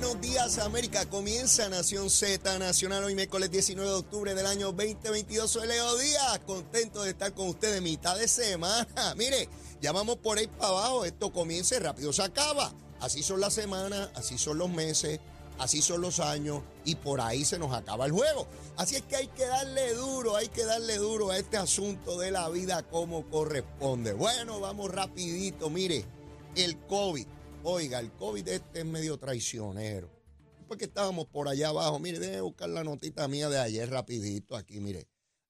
buenos días América. Comienza Nación Z Nacional hoy miércoles 19 de octubre del año 2022. Soy Leo Díaz, contento de estar con ustedes mitad de semana. Mire, ya vamos por ahí para abajo, esto comienza y rápido se acaba. Así son las semanas, así son los meses, así son los años y por ahí se nos acaba el juego. Así es que hay que darle duro, hay que darle duro a este asunto de la vida como corresponde. Bueno, vamos rapidito, mire, el COVID. Oiga, el COVID este es medio traicionero. Porque estábamos por allá abajo. Mire, déjeme buscar la notita mía de ayer rapidito aquí, mire.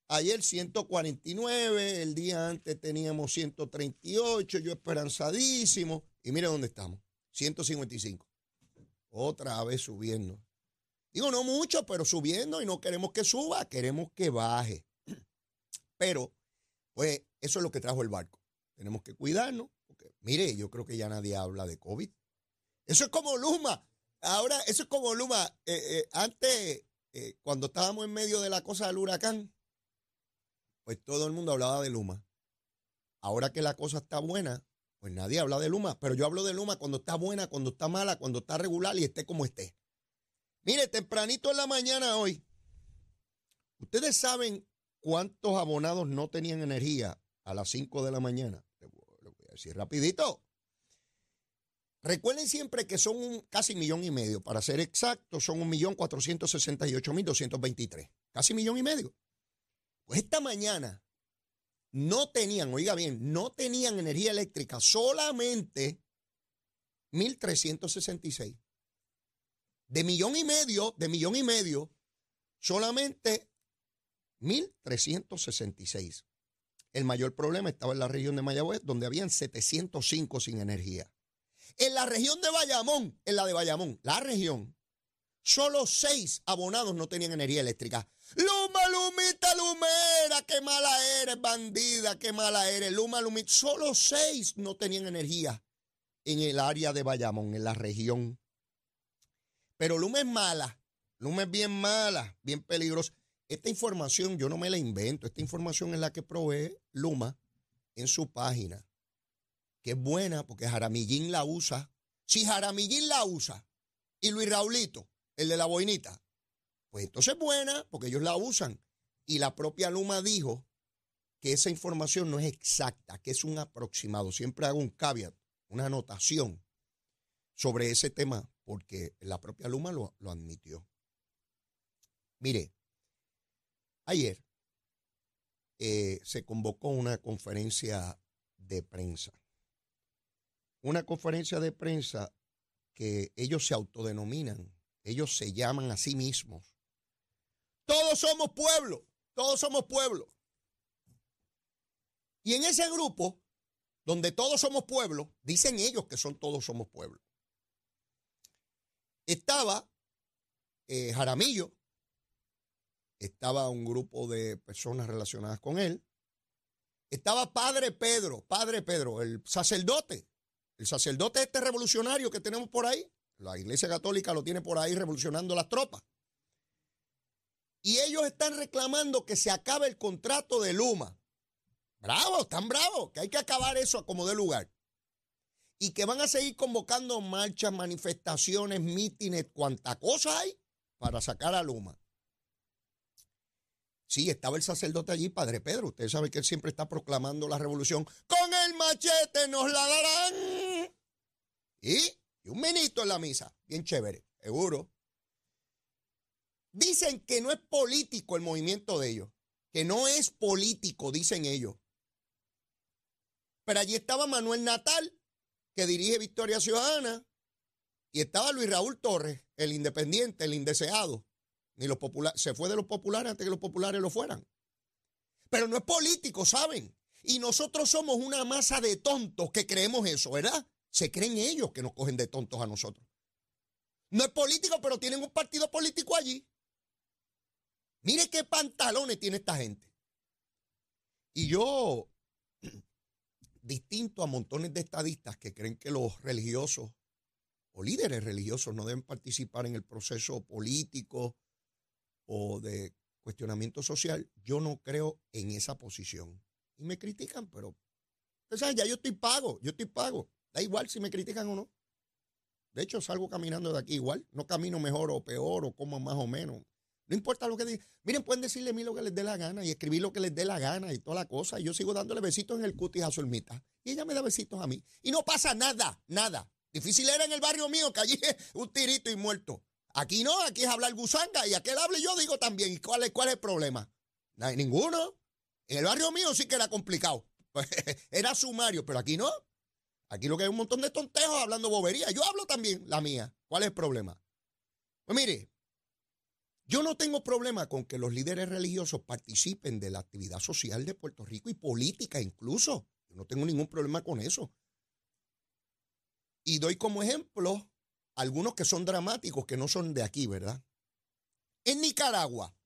Ayer 149, el día antes teníamos 138, yo esperanzadísimo. Y mire dónde estamos, 155. Otra vez subiendo. Digo, no mucho, pero subiendo y no queremos que suba, queremos que baje. Pero, pues, eso es lo que trajo el barco. Tenemos que cuidarnos, Mire, yo creo que ya nadie habla de COVID. Eso es como Luma. Ahora, eso es como Luma. Eh, eh, antes, eh, cuando estábamos en medio de la cosa del huracán, pues todo el mundo hablaba de Luma. Ahora que la cosa está buena, pues nadie habla de Luma. Pero yo hablo de Luma cuando está buena, cuando está mala, cuando está regular y esté como esté. Mire, tempranito en la mañana hoy, ¿ustedes saben cuántos abonados no tenían energía a las 5 de la mañana? Sí, rapidito. Recuerden siempre que son un, casi millón y medio. Para ser exactos, son un millón cuatrocientos sesenta y ocho mil doscientos veintitrés. Casi millón y medio. Pues esta mañana no tenían, oiga bien, no tenían energía eléctrica, solamente 1.366. De millón y medio, de millón y medio, solamente 1.366. El mayor problema estaba en la región de Mayagüez, donde habían 705 sin energía. En la región de Bayamón, en la de Bayamón, la región, solo seis abonados no tenían energía eléctrica. Luma, Lumita, Lumera, qué mala eres, bandida, qué mala eres. Luma, Lumita, solo seis no tenían energía en el área de Bayamón, en la región. Pero Luma es mala, Luma es bien mala, bien peligrosa. Esta información yo no me la invento, esta información es la que provee Luma en su página, que es buena porque Jaramillín la usa. Si Jaramillín la usa y Luis Raulito, el de la boinita, pues entonces es buena porque ellos la usan. Y la propia Luma dijo que esa información no es exacta, que es un aproximado. Siempre hago un caveat, una anotación sobre ese tema, porque la propia Luma lo, lo admitió. Mire, Ayer eh, se convocó una conferencia de prensa. Una conferencia de prensa que ellos se autodenominan, ellos se llaman a sí mismos. Todos somos pueblo, todos somos pueblo. Y en ese grupo, donde todos somos pueblo, dicen ellos que son todos somos pueblo. Estaba eh, Jaramillo, estaba un grupo de personas relacionadas con él. Estaba Padre Pedro, Padre Pedro, el sacerdote, el sacerdote este revolucionario que tenemos por ahí. La Iglesia Católica lo tiene por ahí revolucionando las tropas. Y ellos están reclamando que se acabe el contrato de Luma. Bravo, están bravos, que hay que acabar eso como de lugar. Y que van a seguir convocando marchas, manifestaciones, mítines, cuanta cosa hay para sacar a Luma. Sí, estaba el sacerdote allí, Padre Pedro. Usted sabe que él siempre está proclamando la revolución. Con el machete nos la darán. Y, y un ministro en la misa. Bien chévere, seguro. Dicen que no es político el movimiento de ellos. Que no es político, dicen ellos. Pero allí estaba Manuel Natal, que dirige Victoria Ciudadana. Y estaba Luis Raúl Torres, el independiente, el indeseado. Ni los populares, se fue de los populares antes que los populares lo fueran. Pero no es político, ¿saben? Y nosotros somos una masa de tontos que creemos eso, ¿verdad? Se creen ellos que nos cogen de tontos a nosotros. No es político, pero tienen un partido político allí. Mire qué pantalones tiene esta gente. Y yo, distinto a montones de estadistas que creen que los religiosos o líderes religiosos no deben participar en el proceso político o de cuestionamiento social, yo no creo en esa posición. Y me critican, pero, ustedes saben, ya yo estoy pago, yo estoy pago. Da igual si me critican o no. De hecho, salgo caminando de aquí igual. No camino mejor o peor o como más o menos. No importa lo que digan. Miren, pueden decirle a mí lo que les dé la gana y escribir lo que les dé la gana y toda la cosa. Y yo sigo dándole besitos en el cutis a su ermita. Y ella me da besitos a mí. Y no pasa nada, nada. Difícil era en el barrio mío que allí un tirito y muerto. Aquí no, aquí es hablar gusanga y aquel hable yo digo también. ¿Y cuál es, cuál es el problema? No hay ninguno. En el barrio mío sí que era complicado. era sumario, pero aquí no. Aquí lo que hay un montón de tontejos hablando bobería. Yo hablo también la mía. ¿Cuál es el problema? Pues mire, yo no tengo problema con que los líderes religiosos participen de la actividad social de Puerto Rico y política incluso. Yo no tengo ningún problema con eso. Y doy como ejemplo algunos que son dramáticos, que no son de aquí, ¿verdad? En Nicaragua,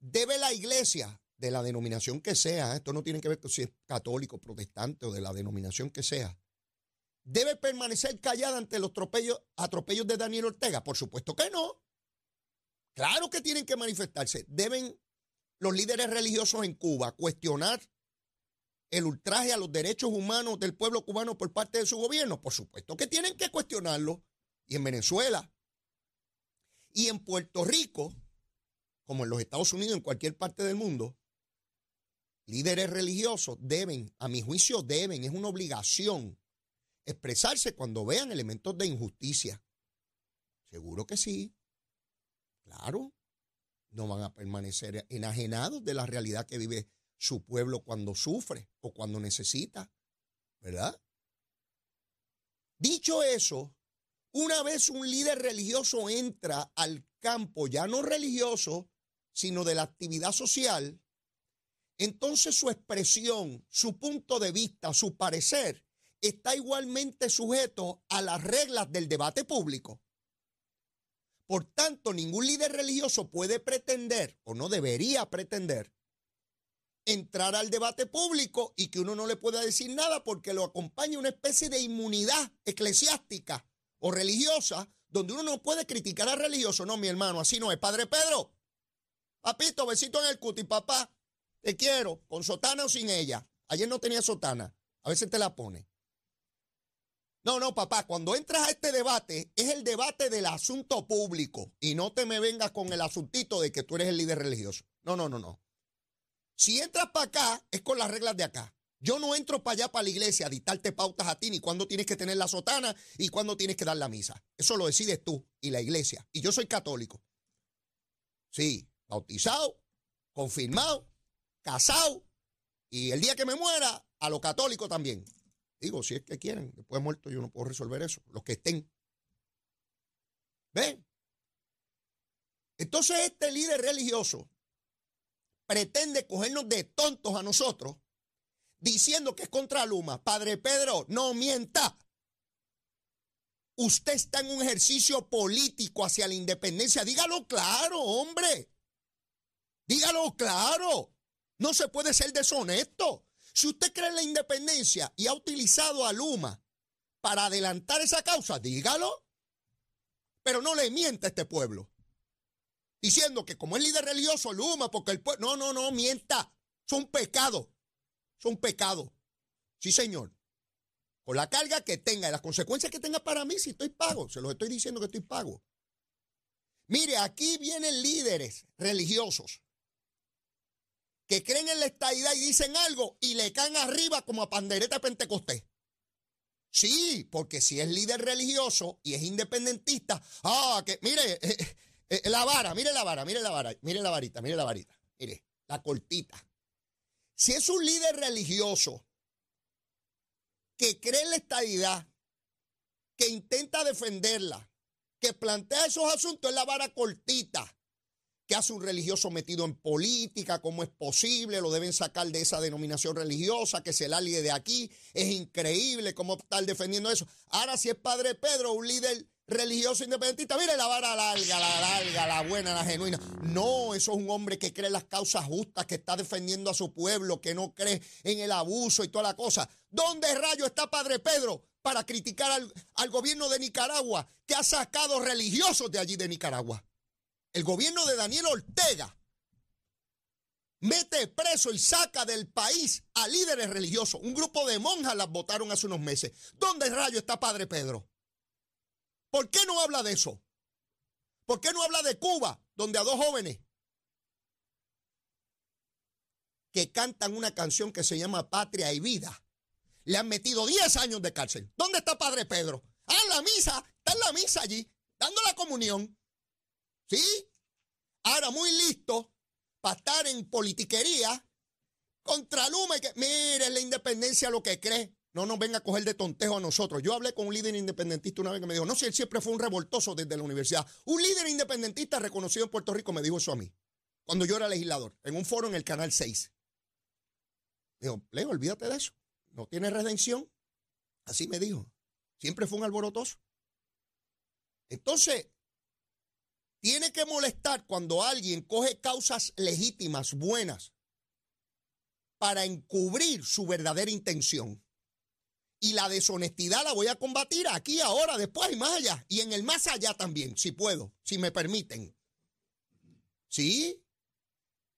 debe la iglesia de la denominación que sea, esto no tiene que ver con si es católico, protestante o de la denominación que sea, debe permanecer callada ante los atropellos, atropellos de Daniel Ortega. Por supuesto que no. Claro que tienen que manifestarse. Deben los líderes religiosos en Cuba cuestionar el ultraje a los derechos humanos del pueblo cubano por parte de su gobierno. Por supuesto que tienen que cuestionarlo. Y en Venezuela y en Puerto Rico, como en los Estados Unidos, en cualquier parte del mundo, líderes religiosos deben, a mi juicio deben, es una obligación expresarse cuando vean elementos de injusticia. Seguro que sí. Claro, no van a permanecer enajenados de la realidad que vive su pueblo cuando sufre o cuando necesita, ¿verdad? Dicho eso, una vez un líder religioso entra al campo, ya no religioso, sino de la actividad social, entonces su expresión, su punto de vista, su parecer, está igualmente sujeto a las reglas del debate público. Por tanto, ningún líder religioso puede pretender, o no debería pretender, entrar al debate público y que uno no le pueda decir nada porque lo acompaña una especie de inmunidad eclesiástica o religiosa donde uno no puede criticar al religioso. No, mi hermano, así no es. Padre Pedro, papito, besito en el cuti, papá, te quiero, con sotana o sin ella. Ayer no tenía sotana, a veces te la pone. No, no, papá, cuando entras a este debate es el debate del asunto público y no te me vengas con el asuntito de que tú eres el líder religioso. No, no, no, no. Si entras para acá es con las reglas de acá. Yo no entro para allá, para la iglesia, a dictarte pautas a ti, ni cuándo tienes que tener la sotana y cuándo tienes que dar la misa. Eso lo decides tú y la iglesia. Y yo soy católico. Sí, bautizado, confirmado, casado y el día que me muera, a lo católico también. Digo, si es que quieren, después de muerto yo no puedo resolver eso. Los que estén. ¿Ven? Entonces este líder religioso pretende cogernos de tontos a nosotros diciendo que es contra Luma. Padre Pedro, no mienta. Usted está en un ejercicio político hacia la independencia. Dígalo claro, hombre. Dígalo claro. No se puede ser deshonesto. Si usted cree en la independencia y ha utilizado a Luma para adelantar esa causa, dígalo. Pero no le mienta a este pueblo. Diciendo que como es líder religioso, Luma, porque el pueblo... No, no, no, mienta. Son pecados. Son pecados. Sí, señor. Con la carga que tenga y las consecuencias que tenga para mí si estoy pago. Se los estoy diciendo que estoy pago. Mire, aquí vienen líderes religiosos que creen en la estadidad y dicen algo y le caen arriba como a pandereta pentecostés. Sí, porque si es líder religioso y es independentista, ah, que mire, eh, eh, eh, la vara, mire la vara, mire la vara, mire la varita, mire la varita, mire, la cortita. Si es un líder religioso que cree en la estadidad, que intenta defenderla, que plantea esos asuntos, es la vara cortita. ¿Qué hace un religioso metido en política? ¿Cómo es posible? Lo deben sacar de esa denominación religiosa, que se la de aquí. Es increíble cómo estar defendiendo eso. Ahora, si es Padre Pedro, un líder religioso independentista, mire la vara larga, la larga, la buena, la genuina. No, eso es un hombre que cree en las causas justas, que está defendiendo a su pueblo, que no cree en el abuso y toda la cosa. ¿Dónde rayo está Padre Pedro para criticar al, al gobierno de Nicaragua, que ha sacado religiosos de allí de Nicaragua? el gobierno de Daniel Ortega mete preso y saca del país a líderes religiosos. Un grupo de monjas las votaron hace unos meses. ¿Dónde rayo está Padre Pedro? ¿Por qué no habla de eso? ¿Por qué no habla de Cuba, donde a dos jóvenes que cantan una canción que se llama Patria y Vida le han metido 10 años de cárcel? ¿Dónde está Padre Pedro? Ah, en la misa, está en la misa allí, dando la comunión. ¿Sí? Ahora muy listo para estar en politiquería contra Luma y que, mire, la independencia lo que cree. No nos venga a coger de tontejo a nosotros. Yo hablé con un líder independentista una vez que me dijo, no sé, él siempre fue un revoltoso desde la universidad. Un líder independentista reconocido en Puerto Rico me dijo eso a mí, cuando yo era legislador, en un foro en el Canal 6. Dijo, Leo, olvídate de eso. No tiene redención. Así me dijo. Siempre fue un alborotoso. Entonces, tiene que molestar cuando alguien coge causas legítimas, buenas, para encubrir su verdadera intención. Y la deshonestidad la voy a combatir aquí, ahora, después y más allá. Y en el más allá también, si puedo, si me permiten. ¿Sí?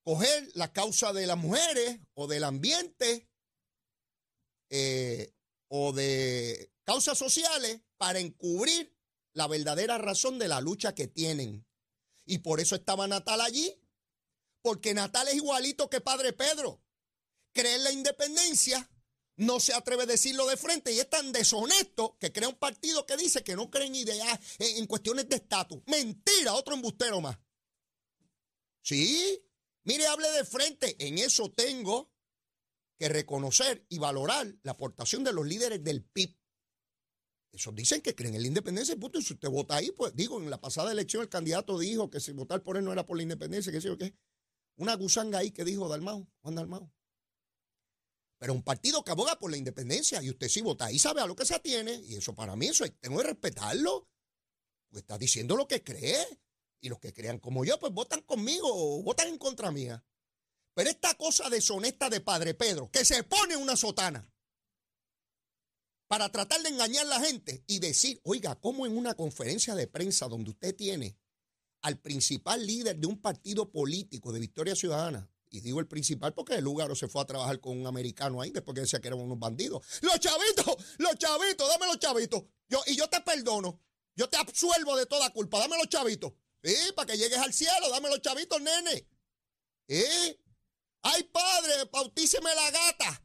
Coger la causa de las mujeres o del ambiente eh, o de causas sociales para encubrir la verdadera razón de la lucha que tienen. Y por eso estaba Natal allí. Porque Natal es igualito que Padre Pedro. Cree en la independencia, no se atreve a decirlo de frente y es tan deshonesto que crea un partido que dice que no cree en ideas, en, cuestiones de estatus. Mentira, otro embustero más. Sí, mire, hable de frente. En eso tengo que reconocer y valorar la aportación de los líderes del PIB. Esos dicen que creen en la independencia, y si usted vota ahí, pues digo, en la pasada elección el candidato dijo que si votar por él no era por la independencia, que sé yo qué. Una gusanga ahí que dijo Dalmau, Juan Dalmau. Pero un partido que aboga por la independencia y usted sí vota y sabe a lo que se atiene, y eso para mí, eso tengo que respetarlo. Pues está diciendo lo que cree. Y los que crean como yo, pues votan conmigo o votan en contra mía. Pero esta cosa deshonesta de Padre Pedro, que se pone una sotana para tratar de engañar a la gente y decir, oiga, como en una conferencia de prensa donde usted tiene al principal líder de un partido político de Victoria Ciudadana, y digo el principal porque el lugar se fue a trabajar con un americano ahí después que decía que eran unos bandidos. Los chavitos, los chavitos, dame los chavitos. Yo, y yo te perdono. Yo te absuelvo de toda culpa. Dame los chavitos. ¿Sí? Para que llegues al cielo. Dame los chavitos, nene. ¿Eh? Ay, padre, bautíceme la gata.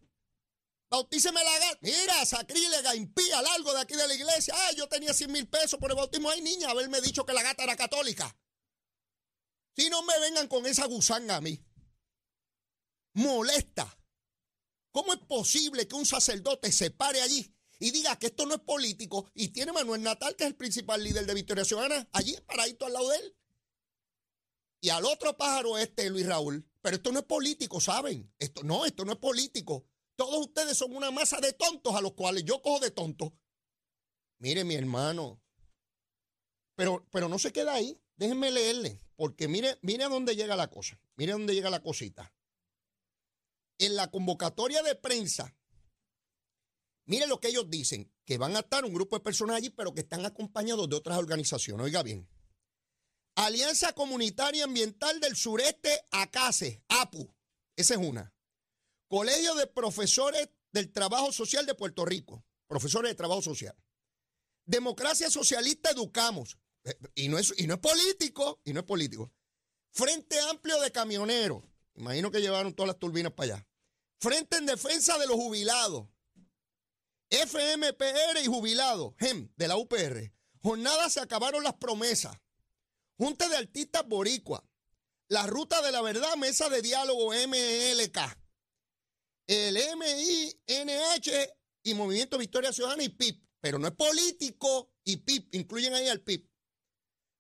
Bautíceme la gata. Mira, sacrílega, impía, largo de aquí de la iglesia. Ay, yo tenía 100 mil pesos por el bautismo. Ay, niña, haberme dicho que la gata era católica. Si no me vengan con esa gusanga a mí molesta. ¿Cómo es posible que un sacerdote se pare allí y diga que esto no es político y tiene Manuel Natal, que es el principal líder de Victoria Ciudadana, allí paradito al lado de él? Y al otro pájaro este, Luis Raúl, pero esto no es político, ¿saben? Esto no, esto no es político. Todos ustedes son una masa de tontos a los cuales yo cojo de tontos. Mire, mi hermano. Pero, pero no se queda ahí. Déjenme leerle. Porque mire, mire a dónde llega la cosa. Mire a dónde llega la cosita en la convocatoria de prensa, mire lo que ellos dicen, que van a estar un grupo de personas allí, pero que están acompañados de otras organizaciones. Oiga bien. Alianza Comunitaria Ambiental del Sureste, ACASE, APU. Esa es una. Colegio de Profesores del Trabajo Social de Puerto Rico. Profesores de Trabajo Social. Democracia Socialista Educamos. Eh, y no es, y no es político, y no es político. Frente Amplio de Camioneros. Imagino que llevaron todas las turbinas para allá. Frente en defensa de los jubilados. FMPR y jubilados, GEM, de la UPR. Jornada se acabaron las promesas. Junta de artistas boricua. La ruta de la verdad, mesa de diálogo MLK. El MINH y Movimiento Victoria Ciudadana y PIP. Pero no es político y PIP, incluyen ahí al PIP.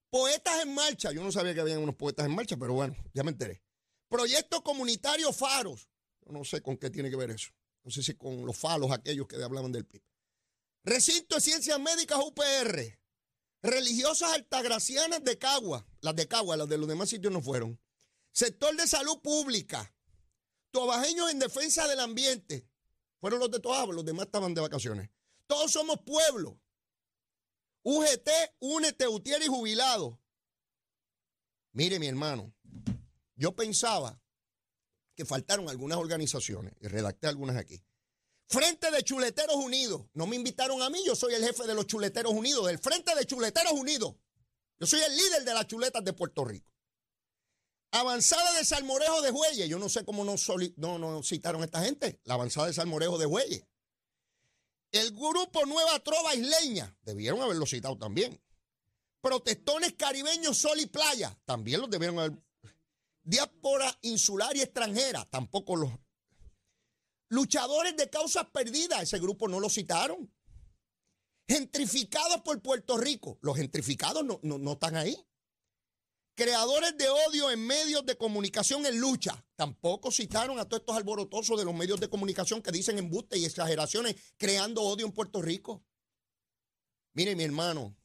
Poetas en marcha. Yo no sabía que habían unos poetas en marcha, pero bueno, ya me enteré. Proyecto comunitario Faros. Yo no sé con qué tiene que ver eso. No sé si con los falos aquellos que hablaban del PIB. Recinto de Ciencias Médicas UPR. Religiosas altagracianas de Cagua. Las de Cagua, las de los demás sitios no fueron. Sector de salud pública. Tobajeños en defensa del ambiente. Fueron los de Toaba, los demás estaban de vacaciones. Todos somos pueblo. UGT, Únete, Utier y Jubilado. Mire, mi hermano, yo pensaba que faltaron algunas organizaciones, y redacté algunas aquí. Frente de Chuleteros Unidos. No me invitaron a mí, yo soy el jefe de los Chuleteros Unidos, del Frente de Chuleteros Unidos. Yo soy el líder de las chuletas de Puerto Rico. Avanzada de Salmorejo de Jueyes. Yo no sé cómo no, no, no citaron a esta gente. La avanzada de Salmorejo de Jueyes. El grupo Nueva Trova Isleña. Debieron haberlo citado también. Protestones caribeños Sol y Playa. También los debieron haber. Diáspora insular y extranjera. Tampoco los. Luchadores de causas perdidas. Ese grupo no lo citaron. Gentrificados por Puerto Rico. Los gentrificados no, no, están ahí. Creadores de odio en medios de comunicación en lucha. Tampoco citaron a todos estos alborotosos de los medios de comunicación que dicen embuste y exageraciones creando odio en Puerto Rico. Mire, mi hermano,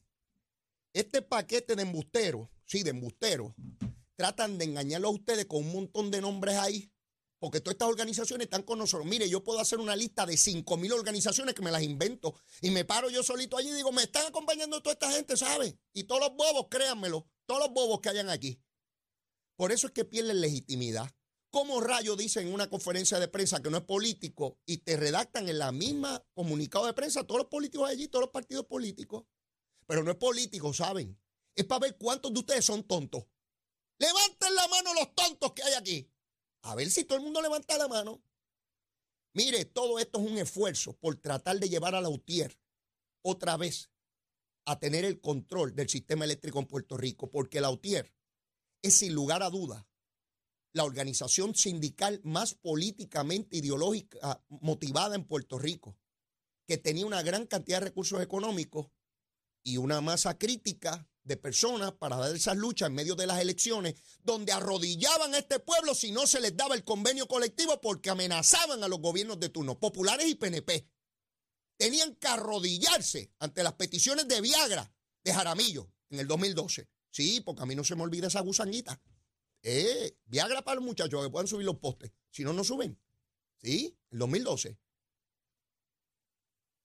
este paquete de embusteros, sí, de embusteros, tratan de engañarlo a ustedes con un montón de nombres ahí porque todas estas organizaciones están con nosotros. Mire, yo puedo hacer una lista de 5 mil organizaciones que me las invento y me paro yo solito allí y digo, me están acompañando toda esta gente, ¿sabe? Y todos los bobos, créanmelo, todos los bobos que hayan aquí. Por eso es que pierden legitimidad. ¿Cómo rayo dicen en una conferencia de prensa que no es político y te redactan en la misma comunicado de prensa todos los políticos allí, todos los partidos políticos? Pero no es político, ¿saben? Es para ver cuántos de ustedes son tontos. Levanten la mano los tontos que hay aquí. A ver si todo el mundo levanta la mano. Mire, todo esto es un esfuerzo por tratar de llevar a la UTIER otra vez a tener el control del sistema eléctrico en Puerto Rico, porque la UTIER es sin lugar a duda la organización sindical más políticamente ideológica motivada en Puerto Rico, que tenía una gran cantidad de recursos económicos y una masa crítica de personas para dar esas luchas en medio de las elecciones, donde arrodillaban a este pueblo si no se les daba el convenio colectivo porque amenazaban a los gobiernos de turno, populares y PNP. Tenían que arrodillarse ante las peticiones de Viagra de Jaramillo en el 2012. Sí, porque a mí no se me olvida esa gusanguita. Eh, Viagra para los muchachos que puedan subir los postes. Si no, no suben. Sí, el 2012.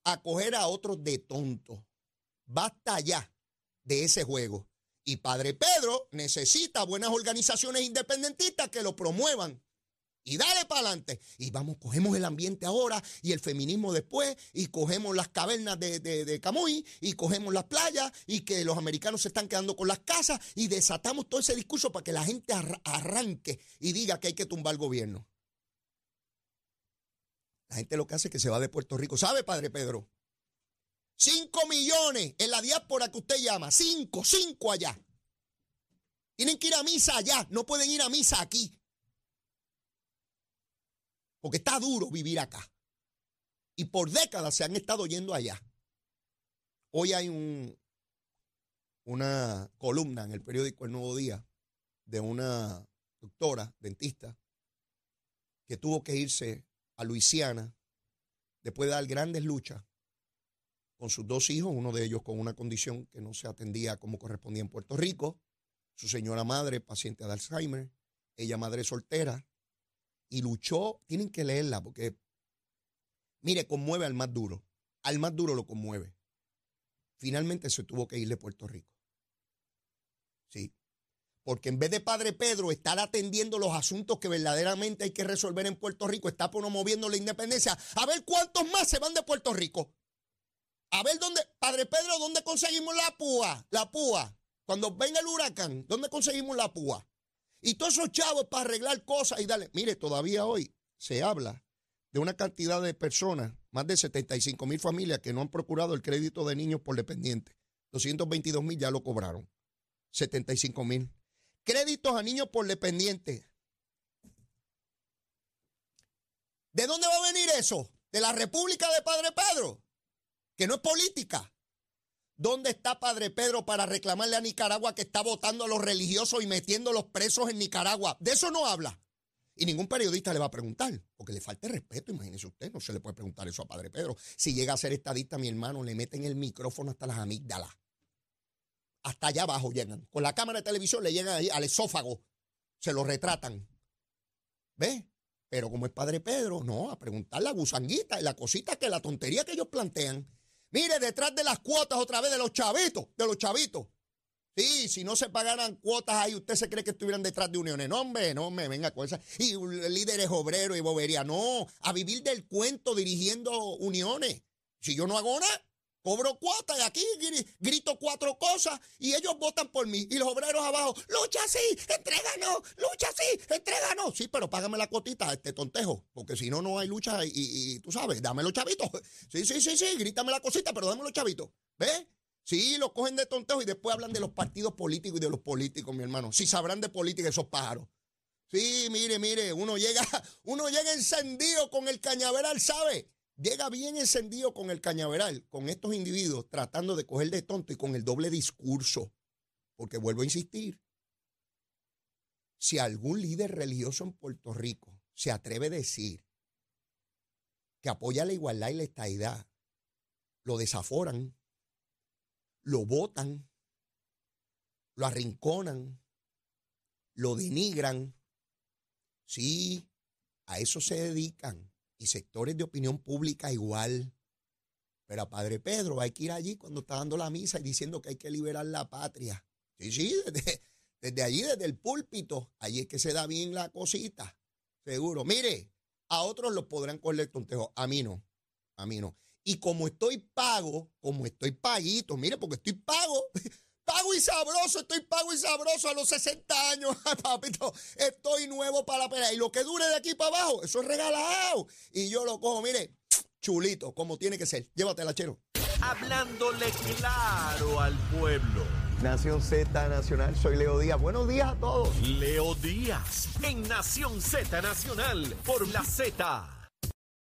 Acoger a otros de tontos. Basta ya de ese juego. Y Padre Pedro necesita buenas organizaciones independentistas que lo promuevan. Y dale para adelante. Y vamos, cogemos el ambiente ahora y el feminismo después, y cogemos las cavernas de, de, Camuy, y cogemos las playas, y que los americanos se están quedando con las casas, y desatamos todo ese discurso para que la gente arranque y diga que hay que tumbar el gobierno. La gente lo que hace es que se va de Puerto Rico. ¿Sabe, Padre Pedro? Cinco millones en la diáspora que usted llama. Cinco, cinco allá. Tienen que ir a misa allá. No pueden ir a misa aquí. Porque está duro vivir acá. Y por décadas se han estado yendo allá. Hoy hay un, una columna en el periódico El Nuevo Día de una doctora dentista que tuvo que irse a Luisiana después de dar grandes luchas con sus dos hijos, uno de ellos con una condición que no se atendía como correspondía en Puerto Rico, su señora madre, paciente de Alzheimer, ella madre soltera, y luchó, tienen que leerla porque, mire, conmueve al más duro, al más duro lo conmueve. Finalmente se tuvo que ir de Puerto Rico. Sí, porque en vez de Padre Pedro estar atendiendo los asuntos que verdaderamente hay que resolver en Puerto Rico, está promoviendo la independencia, a ver cuántos más se van de Puerto Rico. A ver dónde, Padre Pedro, ¿dónde conseguimos la púa? La púa. Cuando venga el huracán, ¿dónde conseguimos la púa? Y todos esos chavos para arreglar cosas y darle. Mire, todavía hoy se habla de una cantidad de personas, más de 75 mil familias que no han procurado el crédito de niños por dependiente. 222 mil ya lo cobraron. 75 mil. Créditos a niños por dependiente. ¿De dónde va a venir eso? ¿De la República de Padre Pedro? Que no es política. ¿Dónde está Padre Pedro para reclamarle a Nicaragua que está votando a los religiosos y metiendo a los presos en Nicaragua? De eso no habla. Y ningún periodista le va a preguntar, porque le falta respeto, imagínese usted, no se le puede preguntar eso a Padre Pedro. Si llega a ser estadista, mi hermano, le meten el micrófono hasta las amígdalas. Hasta allá abajo llegan. Con la cámara de televisión le llegan ahí al esófago. Se lo retratan. ¿Ve? Pero como es Padre Pedro, no, a preguntar la gusanguita y la cosita que la tontería que ellos plantean Mire, detrás de las cuotas otra vez de los chavitos, de los chavitos. Sí, si no se pagaran cuotas ahí, ¿usted se cree que estuvieran detrás de uniones? No, hombre, no me venga con esa. Y líderes obreros y bobería. No, a vivir del cuento dirigiendo uniones. Si yo no hago nada, cobro cuotas y aquí grito cuatro cosas y ellos votan por mí. Y los obreros abajo, lucha sí, entréganos, lucha sí, entréganos. Sí, pero págame la cotita, este tontejo, porque si no, no hay lucha y, tú sabes, dame los chavitos. Sí, sí, sí, sí, grítame la cosita, pero dame los chavitos. ¿Ves? Sí, lo cogen de tontejo y después hablan de los partidos políticos y de los políticos, mi hermano. Si sabrán de política esos pájaros. Sí, mire, mire, uno llega, uno llega encendido con el cañaveral, ¿sabe? Llega bien encendido con el cañaveral, con estos individuos tratando de coger de tonto y con el doble discurso. Porque vuelvo a insistir, si algún líder religioso en Puerto Rico se atreve a decir que apoya la igualdad y la estaidad, lo desaforan lo votan, lo arrinconan, lo denigran. Sí, a eso se dedican. Y sectores de opinión pública igual. Pero a Padre Pedro hay que ir allí cuando está dando la misa y diciendo que hay que liberar la patria. Sí, sí, desde, allí, desde el púlpito, allí es que se da bien la cosita. Seguro. Mire, a otros los podrán coger el tontejo. A mí no. A mí no. Y como estoy pago, como estoy paguito, mire, porque estoy pago, pago y sabroso, estoy pago y sabroso a los 60 años, papito, estoy nuevo para la pelea. Y lo que dure de aquí para abajo, eso es regalado. Y yo lo cojo, mire, chulito, como tiene que ser. Llévatela, chero. Hablándole claro al pueblo. Nación Z Nacional, soy Leo Díaz. Buenos días a todos. Leo Díaz, en Nación Z Nacional, por la Z.